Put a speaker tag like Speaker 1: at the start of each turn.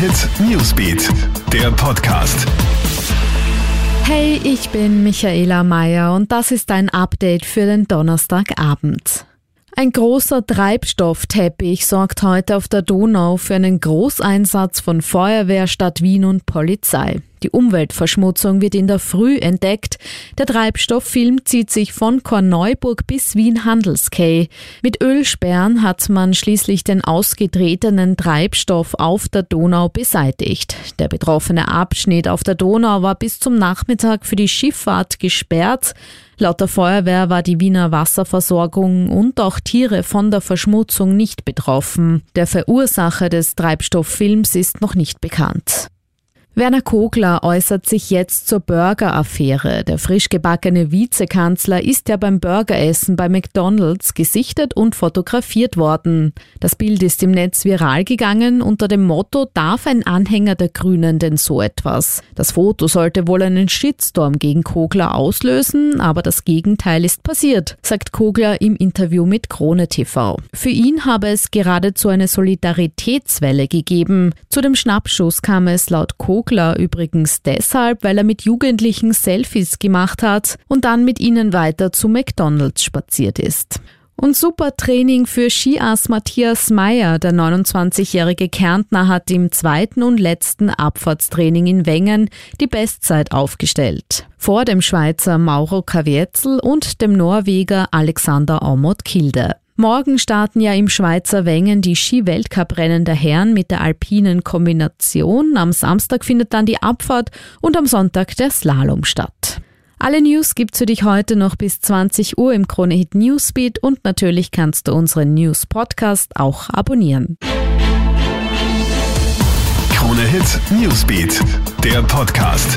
Speaker 1: Hit Newsbeat, der Podcast.
Speaker 2: Hey, ich bin Michaela Mayer und das ist ein Update für den Donnerstagabend. Ein großer Treibstoffteppich sorgt heute auf der Donau für einen Großeinsatz von Feuerwehr, Stadt Wien und Polizei. Die Umweltverschmutzung wird in der Früh entdeckt. Der Treibstofffilm zieht sich von Korneuburg bis Wien Handelskay. Mit Ölsperren hat man schließlich den ausgetretenen Treibstoff auf der Donau beseitigt. Der betroffene Abschnitt auf der Donau war bis zum Nachmittag für die Schifffahrt gesperrt. Laut der Feuerwehr war die Wiener Wasserversorgung und auch Tiere von der Verschmutzung nicht betroffen. Der Verursacher des Treibstofffilms ist noch nicht bekannt. Werner Kogler äußert sich jetzt zur Burger-Affäre. Der frisch gebackene Vizekanzler ist ja beim Burgeressen bei McDonalds gesichtet und fotografiert worden. Das Bild ist im Netz viral gegangen unter dem Motto, darf ein Anhänger der Grünen denn so etwas? Das Foto sollte wohl einen Shitstorm gegen Kogler auslösen, aber das Gegenteil ist passiert, sagt Kogler im Interview mit Krone TV. Für ihn habe es geradezu eine Solidaritätswelle gegeben. Zu dem Schnappschuss kam es laut Kogler Vogler übrigens deshalb, weil er mit Jugendlichen Selfies gemacht hat und dann mit ihnen weiter zu McDonald's spaziert ist. Und super Training für Skiass Matthias Meyer. Der 29-jährige Kärntner hat im zweiten und letzten Abfahrtstraining in Wengen die Bestzeit aufgestellt. Vor dem Schweizer Mauro Kavietzel und dem Norweger Alexander Aumont Kilde. Morgen starten ja im Schweizer Wengen die Ski-Weltcup-Rennen der Herren mit der alpinen Kombination. Am Samstag findet dann die Abfahrt und am Sonntag der Slalom statt. Alle News gibt's für dich heute noch bis 20 Uhr im Kronehit Newsbeat und natürlich kannst du unseren News Podcast auch abonnieren.
Speaker 1: Kronehit Newsbeat, der Podcast.